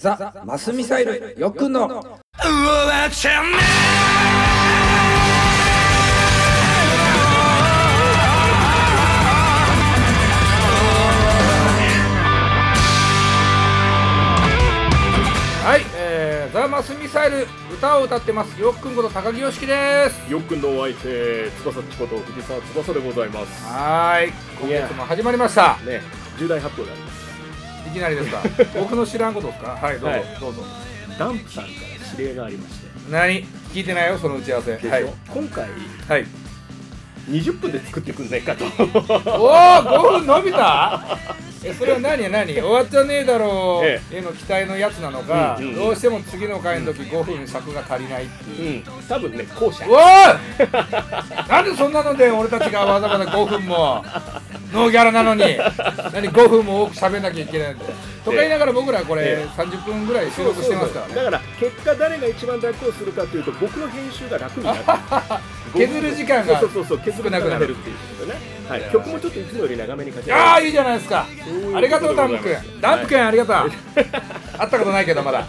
ザ・マスミサイルよっくんの。はい、えー、ザ・マスミサイル歌を歌ってます。よっくんこと高木よしきです。よっくんのお相手翼っちこと藤沢翼でございます。はーい今月も始まりました。ね重大発表でありいきなりですか？僕の知らんことですか？はいどうぞ、はい。どうぞ。ダンプさんから指令がありまして。何？聞いてないよその打ち合わせ。はい。今回はい。20分で作ってくんないかと。おお5分伸びた？えそれは何？何？終わっちゃねえだろう。えへの期待のやつなのか、うんうん。うんどうしても次の回の時5分尺が足りないっていう、うん。多分ね後者。おい なんでそんなので俺たちがわざわざ5分も？ノーギャラなのに。何5分も多く喋んなきゃいけないんだよとか言いながら僕らこれえ30分ぐらい収録してますからね。だから結果誰が一番楽をするかというと僕の編集が楽になる。削る時間がそうそうそう削る時間が減るっていうことね、はい。曲もちょっといつもより長めにかけああいいじゃないですか。ありがとうダンプ君。ダンプ君ありがとう。会ったことないけどまだ。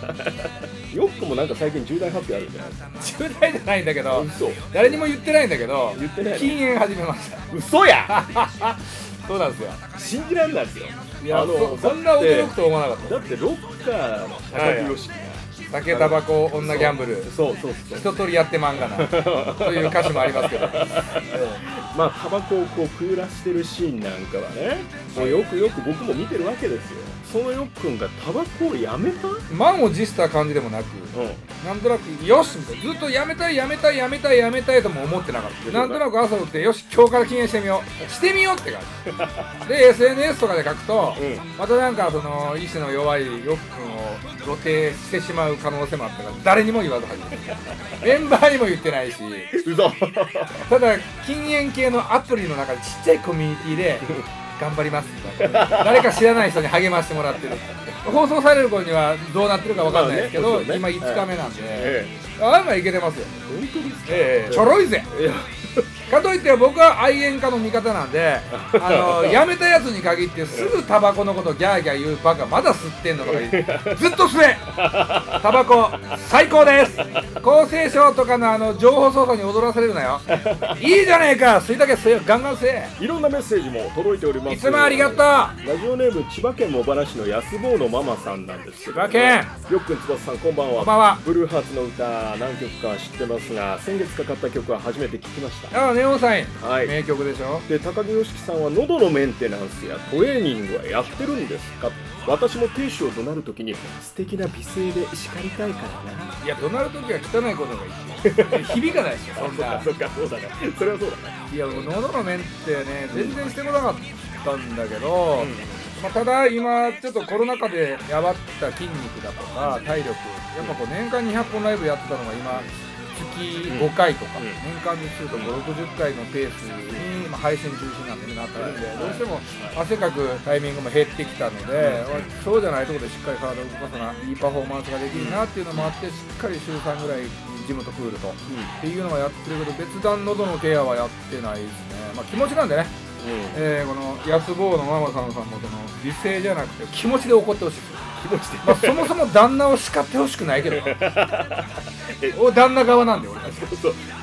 よっくんもなんか最近重大発表あるんじゃないですか重大じゃないんだけど。嘘。誰にも言ってないんだけど。言ってないの禁煙始めました。嘘や そうなんですよ。信じられないですよ。いやあのそそんな驚くと思わなかっだってロッカーの高木よしきがた酒タバコ女ギャンブル。そうそうそう。一通りやってまんがな という歌詞もありますけど、まあタバコをこうくぐらしてるシーンなんかはねもうよくよく僕も見てるわけですよ。そのよっくんがタバコをやめた？うん満を持した感じでもなくなんとなくよしみたいなずっとやめたいやめたいやめたいやめたいとも思ってなかった。なんとなく朝起きてよし今日から禁煙してみよう。してみようって感じ。で SNS とかで書くと、うん。またなんかその意志の弱いよっくんを露呈してしまう可能性もあったから誰にも言わず始めた。メンバーにも言ってないし。嘘。ただ禁煙系のアプリの中でちっちゃいコミュニティで頑張りますみたいな誰か知らない人に励ましてもらってる。放送される頃にはどうなってるかわかんないですけど、まあね今5日目なんで、え案外いけてますよ。本当ですか？ええ。ちょろいぜかといって僕は愛煙家の味方なんで あのやめたやつに限ってすぐタバコのことギャーギャー言うバカまだ吸ってんのとか言ってずっと吸え。タバコ最高です。厚生省とかのあの情報操作に踊らされるなよ。いいじゃねえか。吸いだけ吸えガンガン吸え。いろんなメッセージも届いております。いつもありがとう。ラジオネーム千葉県茂原市の安坊のママさんなんです。けど、千葉県。よっくん翼さんこんばんは。こんばんは。ブルーハーツの歌何曲か知ってますが先月かかった曲は初めて聞きました。ああね。はい、名曲でしょ？で高木良樹さんは喉のメンテナンスやトレーニングはやってるんですか？私も亭主を怒鳴るときに素敵な美声で叱りたいからな。いや怒鳴るときは汚いことがいい 響かないでそんな。そっかそうだねそれはそうだねいや喉のメンテね全然してこなかったんだけど、うん。まあ、ただ今ちょっとコロナ禍でやばった筋肉だとか体力。やっぱこう年間200本ライブやってたのが今月5回とか、うん。年間にすると560回のペースに、まあ、配信中止なんでなってるんで、はい。どうしても汗かくタイミングも減ってきたので、うん。そうじゃないところでしっかり体を動かさないいパフォーマンスができるなっていうのもあってしっかり週3ぐらいジムとプールと。っていうのはやってるけど別段喉のケアはやってないですね。まあ気持ちなんでね、うん。えーこの安坊のママさんさんもその美声じゃなくて気持ちで怒ってほしいでまあそもそも旦那を叱ってほしくないけど。え。お旦那側なんで俺たち。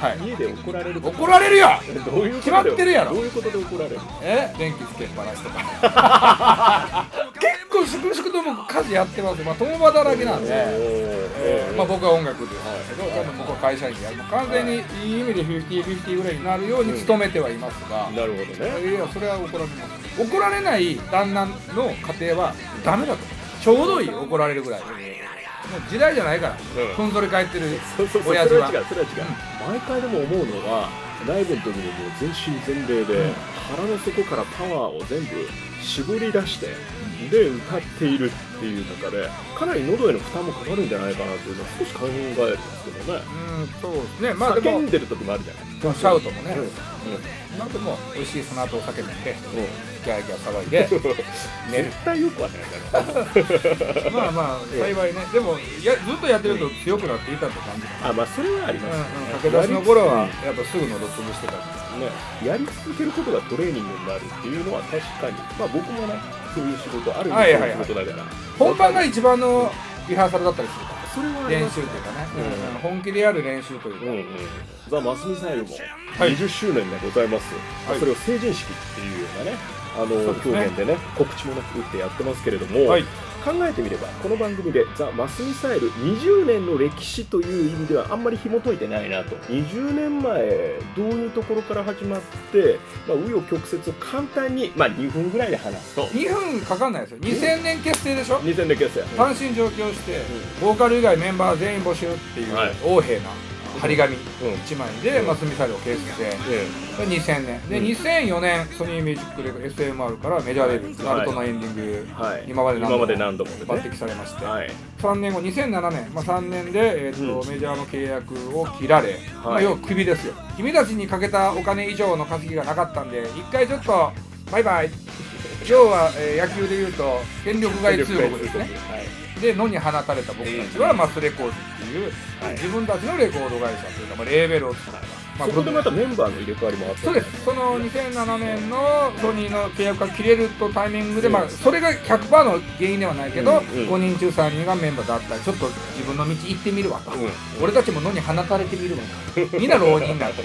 はい。家で怒られる。と怒られるよ。どういう決まってるやろ。どういうことで怒られる？え？電気つけっぱなしとか。結構粛々と僕家事やってます。まあ共働だらけなんで、えーまあ、僕は音楽ですけど、多分僕は会社員でやる、まあ完全にいい意味で50-50ぐらいになるように努めてはいますが、なるほどね。いやそれは怒られます。怒られない旦那の家庭はダメだとちょうどいい怒られるぐらい。もう時代じゃないから、うん。ふんぞり返ってるそうそうそう。そ親父は。れは違うそれは違う、毎回でも思うのはライブの時にもう全身全霊で、腹の底からパワーを全部絞り出して、で歌っているっていう中でかなり喉への負担もかかるんじゃないかなっていうのは少し考えるんですけどね、うんそうですね。まあ叫んでる時もあるじゃないシャウトもね、うん。うん。なんでも美味しいその後お酒飲んでうん。ギャーギャー騒いで 寝る。絶対よくはないだろう。まあまあ幸いね。でもやずっとやってると強くなっていたって感じあまあそれはありますうんね、うん。駆け出しの頃はやっぱすぐ喉潰してたからね、やり続けることがトレーニングになるっていうのは確かに、まあ僕もね、そういう仕事ある意味そういう仕事だから、本番が一番のリハーサルだったりするから。それは練習というかね、うん。うん。本気でやる練習というか、うんうん、ザ・マスミサイルもはい。20周年でございます、はい。それを成人式っていうようなねあの表現でね。告知もね打ってやってますけれども、はい。考えてみればこの番組でザ・マスミサイル20年の歴史という意味ではあんまり紐解いてないなと。20年前どういうところから始まってまあ紆余曲折を簡単に、まあ、2分ぐらいで話すと。2分かかんないですよ。2000年結成でしょ。2000年結成。単身上京して、ボーカル以外メンバー全員募集っていうはい。横柄な張り紙。うん。1枚で、うん。マスミサイルを結成えこれ2000年。で、うん。2004年ソニーミュージックレコ SMR からメジャーレビュー、はい。ナルトのエンディング、えはい。今まで何度も今まで何度もね。抜擢されまして、はい。3年後2007年、まあ、3年で、えーとうん。メジャーの契約を切られ、まあ、要はクビですよ。君たちにかけたお金以上の稼ぎがなかったんで一回ちょっとバイバイ。要は、えー野球でいうと権力外通告ですね。はいで野に放たれた僕たちはマスレコーズっていう、はい。自分たちのレコード会社というか、まあ、レーベルを作った、まあそこでまたメンバーの入れ替わりもあったそうです。その2007年のソニーの契約が切れるとタイミングで、まあ、それが100%の原因ではないけど、うんうん。5人中3人がメンバーだったらちょっと自分の道行ってみるわと、うん。俺たちも野に放たれてみるわと。みんな浪人になって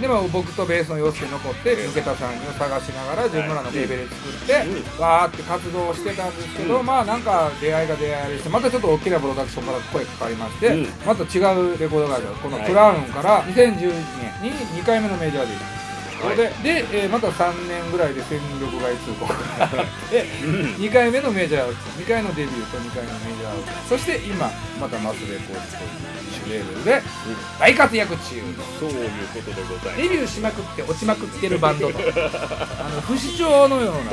でも僕とベースの洋介残って抜けた3人を探しながら自分らのレーベル作って、わーって活動してたんですけど、うん。まあなんか出会いが出会いでしてまたちょっと大きなプロダクションから声かかりまして、うん。また違うレコード会社このクラウンから2012年に2回目のメジャーデビューここで、で、えーまた3年ぐらいで戦力外通告。でうん。2回目のメジャー2回のデビューと2回のメジャー。そして今またマスレコーズというレーベルで大活躍中。そういうことでございます。デビューしまくって落ちまくってるバンドと あの不死鳥のような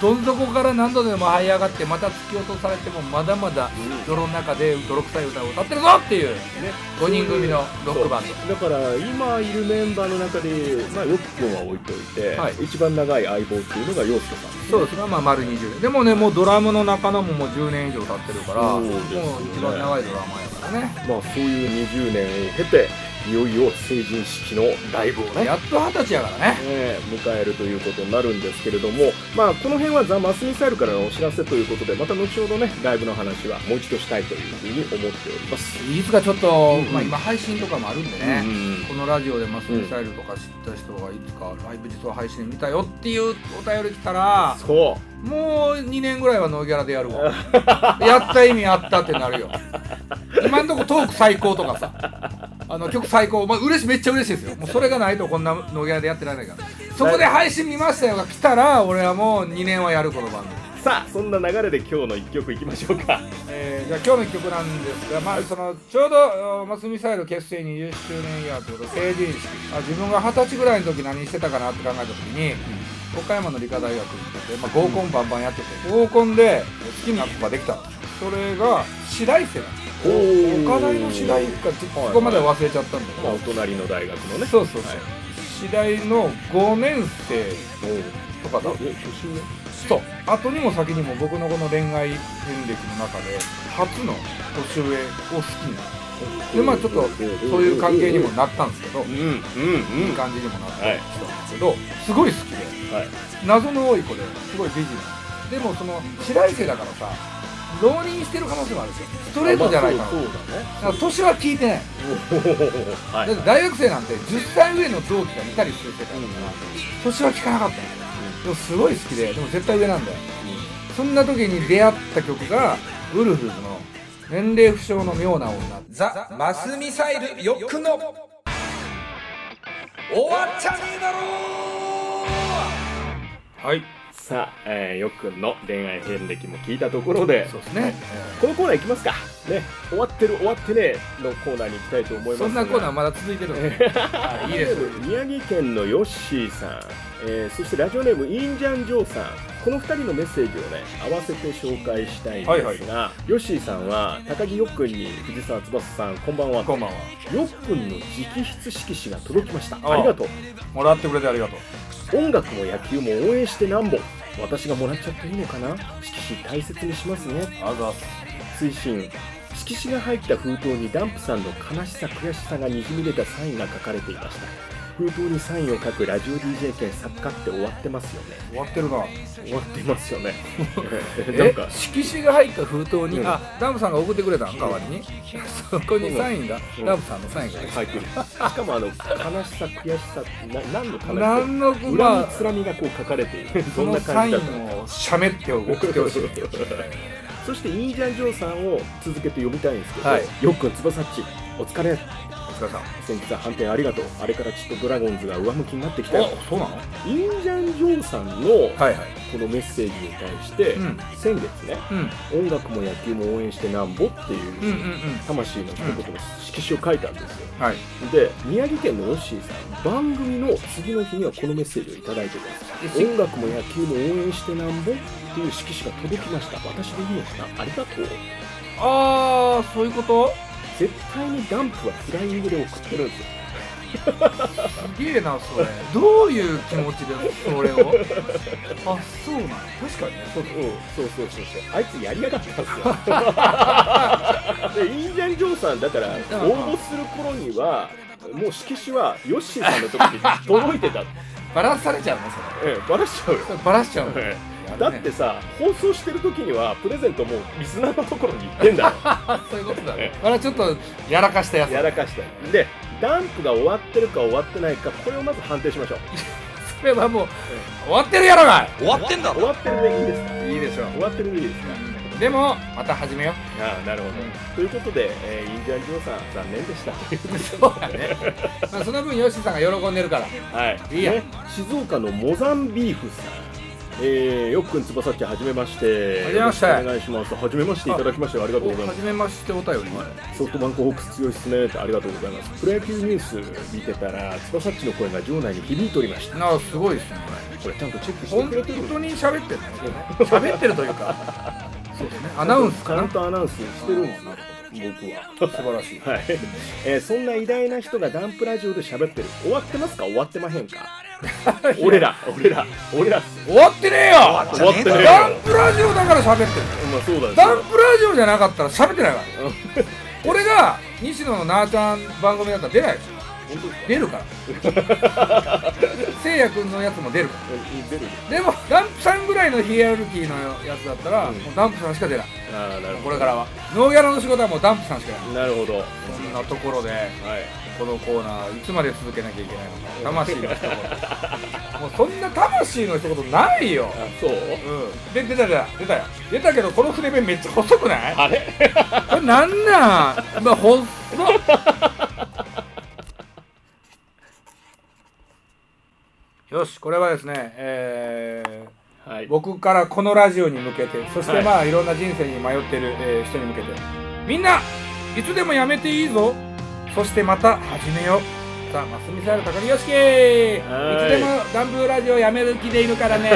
どん底から何度でも這い上がってまた突き落とされてもまだまだ泥の中で泥臭い歌を歌ってるぞっていうね。5人組のロックバンド。だから今いるメンバーの中でまあよっくんは置いといて、はい。一番長い相棒っていうのが陽介さんそうですね。まあ丸20年でもねもうドラムの中野ももう10年以上経ってるからもう一番長いドラマやからね。まあそういう20年を経ていよいよ成人式のライブをねやっと二十歳やからね。ね迎えるということになるんですけれども、まあ、この辺はザ・マスミサイルからのお知らせということでまた後ほどねライブの話はもう一度したいというふうに思っております。いつか？ちょっと、うんまあ、今配信とかもあるんでね、うんこのラジオでマスミサイルとか知った人がいつかライブ実は配信で見たよっていうお便り来たらそう。もう2年ぐらいはノーギャラでやるわ。やった意味あったってなるよ。今んとこトーク最高とかさあの曲最高。まあ嬉しいめっちゃ嬉しいですよ。もうそれがないとこんなノーギャラでやってられないから。そこで配信見ましたよが来たら俺はもう2年はやるこの番組。さあそんな流れで今日の1曲いきましょうか。えーじゃあ今日の一曲なんですが、まあ、そのちょうどマスミサイル結成20周年イヤーということで成人式。あ自分が二十歳ぐらいの時何してたかなって考えた時に、岡山の理科大学に行ってて、まあ、合コンバンバンやってて、合コンで好きな子ができたんですそれが白井生なんです岡大の白井かちょっとそこまでは忘れちゃったんだけど、まあお隣の大学のね。そうそうそう、はい。白井の5年生とかだ。え年上そう。後にも先にも僕のこの恋愛遍歴の中で初の年上を好きになでまあちょっとそういう関係にもなったんですけど。うんうんうん。いい感じにもなったんですけどすごい好きで。はい。謎の多い子ですごい美人。でもその白井生だからさ浪人してる可能性もあるんですよストレートじゃないかなそうだから年は聞いてない。そうだねはだって大学生なんて10歳上の同期がいたりする世界だから年は聞かなかった。ん。でもすごい好きででも絶対上なんだよ。そんな時に出会った曲がウルフルズの年齢不詳の妙な女。ザ・マスミサイルヨックの終わっちゃねえだろはいさあ、えー、よっくんの恋愛遍歴も聞いたところで。そうですね、このコーナー行きますか。ね終わってる終わってねえのコーナーに行きたいと思いますそんなコーナーまだ続いてるんではいいいです。宮城県のヨッシーさん、えーそしてラジオネームインジャンジョーさん。この2人のメッセージをね合わせて紹介したいんですが、ヨッシーさんは高木よっくんに藤沢翼さんこんばんは。こんばんは。よっくんの直筆色紙が届きました。ありがとう。もらってくれてありがとう。音楽も野球も応援してなんぼ私がもらっちゃっていいのかな？色紙大切にしますね。あざっす。追伸。色紙が入った封筒にダンプさんの悲しさ悔しさがにじみ出たサインが書かれていました封筒にサインを書くラジオ DJ 兼作家って終わってますよね。終わってるな。終わってますよね。なんえか色紙が入った封筒に、うん。あダンプさんが送ってくれたん？代わりに。そこにサインが、うん。ダンプさんのサインが入ってる。しかもあの悲しさ悔しさな何の悲しさ何の恨みまあつらみがこう書かれている。そそんなのサイン感じだった。をしゃべって送ってほしい そしてイージャン・ジョーさんを続けて読みたいんですけど、はい。よっくん翼っちお疲れお疲れさん。先日は反転ありがとう。あれからちょっとドラゴンズが上向きになってきたよ。おそうなの？イージャン・ジョーさんのこのメッセージに対して、うん。先月ねうん。音楽も野球も応援してなんぼっていう、魂の一言の色紙を書いたんですよ。はい。で宮城県のヨッシーさん番組の次の日にはこのメッセージをいただいてます。え音楽も野球も応援してなんぼっていう色紙が届きました。私でいいのかな？ありがとう。ああそういうこと？絶対にダンプはフライングで送ってるんですよ。すげえなそれ。どういう気持ちでそれを？あそうなんや確かにね。そうん、そうそうそう。そうあいつやりやがったんですよ。でイージャン・ジョーさんだから応募する頃にはもう色紙はヨッシーさんのところに届いてた、バラされちゃうねええ、バラしちゃうよ。それバラしちゃうね。えやるね。えだってさ放送してる時にはプレゼントもうリスナーのところに行ってんだ そういうことだね。あれちょっとやらかしたやつやらかしたでダンプが終わってるか終わってないかこれをまず判定しましょう。それはもう終わってるやろが終わってんだ。終わってるでいいですか。いいいでしょ終わってるでいいですか。うでもまた始めよああなるほど、ということで、えーインディアン・ジョーさん残念でした。ということでそうだね、まあ、その分ヨッシーさんが喜んでるから。はい、いいや。ね。静岡のモザンビーフさん、えー、よっくん翼っちゃはじめまして。はじめまして。お願いします。はじめましていただきましてありがとうございます。はじめましてお便り。ソフトバンクホークス強いっすねってありがとうございます。プロ野球ニュース見てたら翼っちの声が場内に響いておりました。なあすごいですねこれ。ちゃんとチェックし本てくれてる当に喋ってるね喋ってるというか。そうですね。アナウンスかな。ちゃんとアナウンスしてるんですよ僕は。素晴らしい。はい、えーそんな偉大な人がダンプラジオで喋ってる。終わってますか？終わってまへんか？俺ら。俺ら。俺ら終わってねえよ！終わってねえよ。ダンプラジオだから喋ってる。まあそうだよ。ダンプラジオじゃなかったら喋ってないから。俺が西野のなあちゃん番組だったら出ないですか出るから。せいやくんのやつも出るから。でもダンプさんぐらいのヒエラルキーのやつだったら、うん。もうダンプさんしか出ない。ああなるほこれからは。ノーギャラの仕事はもうダンプさんしかない。どなるほど。はそんなところでい。このコーナーいつまで続けなきゃいけないのか。魂の一言。もうそんな魂の一言ないよ。あそう？うん。で出た出た出たよ。出たけどこの筆ペンめっちゃ細くない？あれ？これなんなん まあ細っよしこれはですねえーはい。僕からこのラジオに向けてそしてはい。まあいろんな人生に迷ってる、えー人に向けて。みんないつでもやめていいぞ。そしてまた始めよう。さあマスミサイル高木よしき。い。つはいでもダンブーラジオやめる気でいるからね。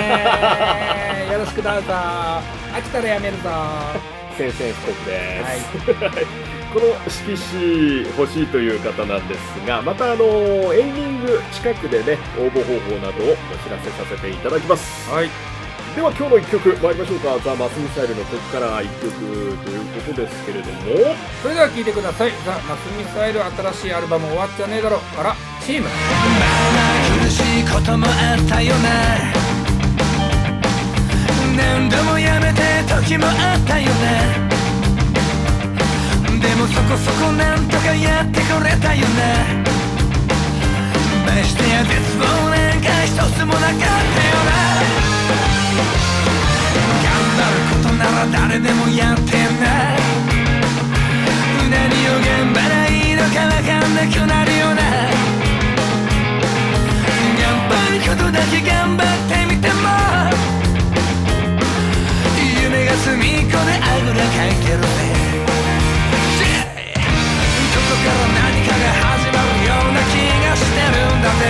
よろしくどうぞ。飽きたらやめるぞ。は宣戦布告です、この色紙欲しいという方なんですがまたあのエンディング近くでね応募方法などをお知らせさせていただきます。はい。では今日の1曲参りましょうか。ザ・マスミサイルのここから1曲ということですけれども。それでは聴いてください。ザ・マスミサイル新しいアルバム終わっちゃねえだろ。からチーム。苦しいこともあったよな何度もやめて時もあったよなでもそこそこなんとかやってくれたよなましてや絶望なんか一つもなかったよな頑張ることなら誰でもやってんな何を頑張らいいのかわかんなくなるよな頑張ることだけ頑張ってみても。夢が隅っこであぐらかいてるぜから何かが始まるような気がしてるんだ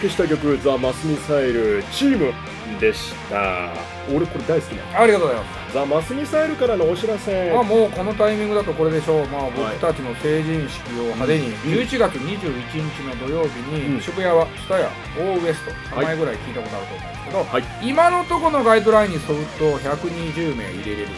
届けした曲「ザ・マスミサイルチーム」でした。俺これ大好きなの。ありがとうございます。ザ・マスミサイルからのお知らせ。まあもうこのタイミングだとこれでしょう、まあ、僕たちの成人式を派手にうん。11月21日の土曜日うん。に渋谷は蔦屋オーウエスト名前ぐらい聞いたことあると思うんですけど、はい。今のところのガイドラインに沿うと120名入れれる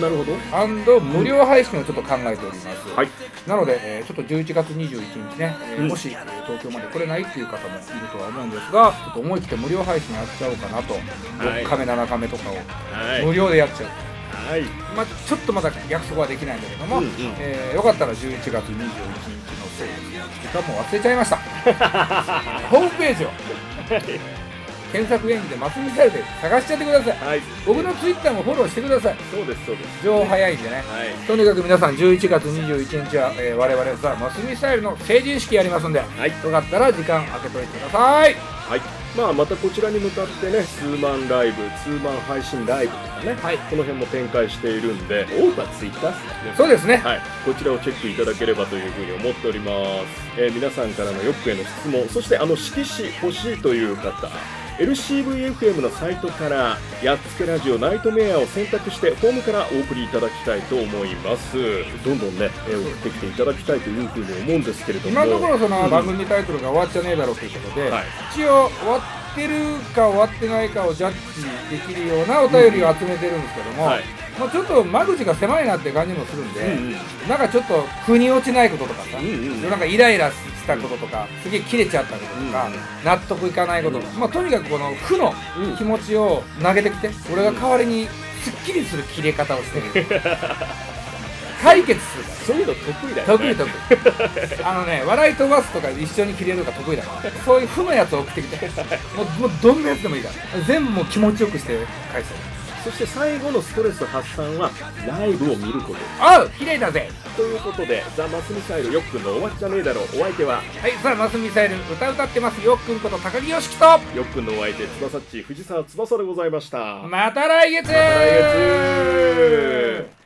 なるほど。アンド無料配信をちょっと考えております、はい。なので、えーちょっと11月21日ね、えーうん。もし、えー東京まで来れないっていう方もいるとは思うんですがちょっと思い切って無料配信やっちゃおうかなと、い。6カメ7カメとかをはい。無料でやっちゃう、はい。まあ、ちょっとまだ約束はできないんだけども、うんうん。えーよかったら11月21日のせい時間も忘れちゃいました。ホームページを。検索エンジンでマスミサイルで探しちゃってください。はい。僕のツイッターもフォローしてください。そうですそうです。情報早いんでね。はい。とにかく皆さん11月21日は、えー我々さマスミサイルの成人式やりますんで、はい。よかったら時間空けといてください。はい、まあまたこちらに向かってねツーマンライブツーマン配信ライブとかね、はい。この辺も展開しているんで。多くはツイッターですね。そうですね。はい、こちらをチェックいただければというふうに思っております、えー皆さんからのヨックへの質問そしてあの色紙欲しいという方 LCVFM のサイトからやっつけラジオナイトメアを選択してフォームからお送りいただきたいと思います。どんどんね、えー送ってきていただきたいというふうに思うんですけれども。今のところそのうん番組タイトルが終わっちゃねえだろうということで、はい。一応終わってるか終わってないかをジャッジできるようなお便りを集めてるんですけども、はい。まあ、ちょっと間口が狭いなって感じもするんで、うんうん。なんかちょっと腑に落ちないこととかさ、うんうんなんかイライラしたこととかすげえ切れちゃったこととか、納得いかないこと、うん。まあ、とにかくこの負のうん。気持ちを投げてきて俺が代わりにすっきりする切れ方をしてる。解決するから。そういうの得意だよね。得意得意。あのね笑い飛ばすとか一緒に切れるのが得意だからそういう負のやつを送ってきて。もうもうどんなやつでもいいから。全部もう気持ちよくして返すそして最後のストレス発散はライブを見ること。おう綺麗だぜ。ということでザ・マスミサイルよっくんの終わっちゃねえだろうお相手は？はいさあマスミサイル歌歌ってますよっくんこと高木よしきと。よっくんのお相手翼っち藤沢翼でございました。また来月。また来月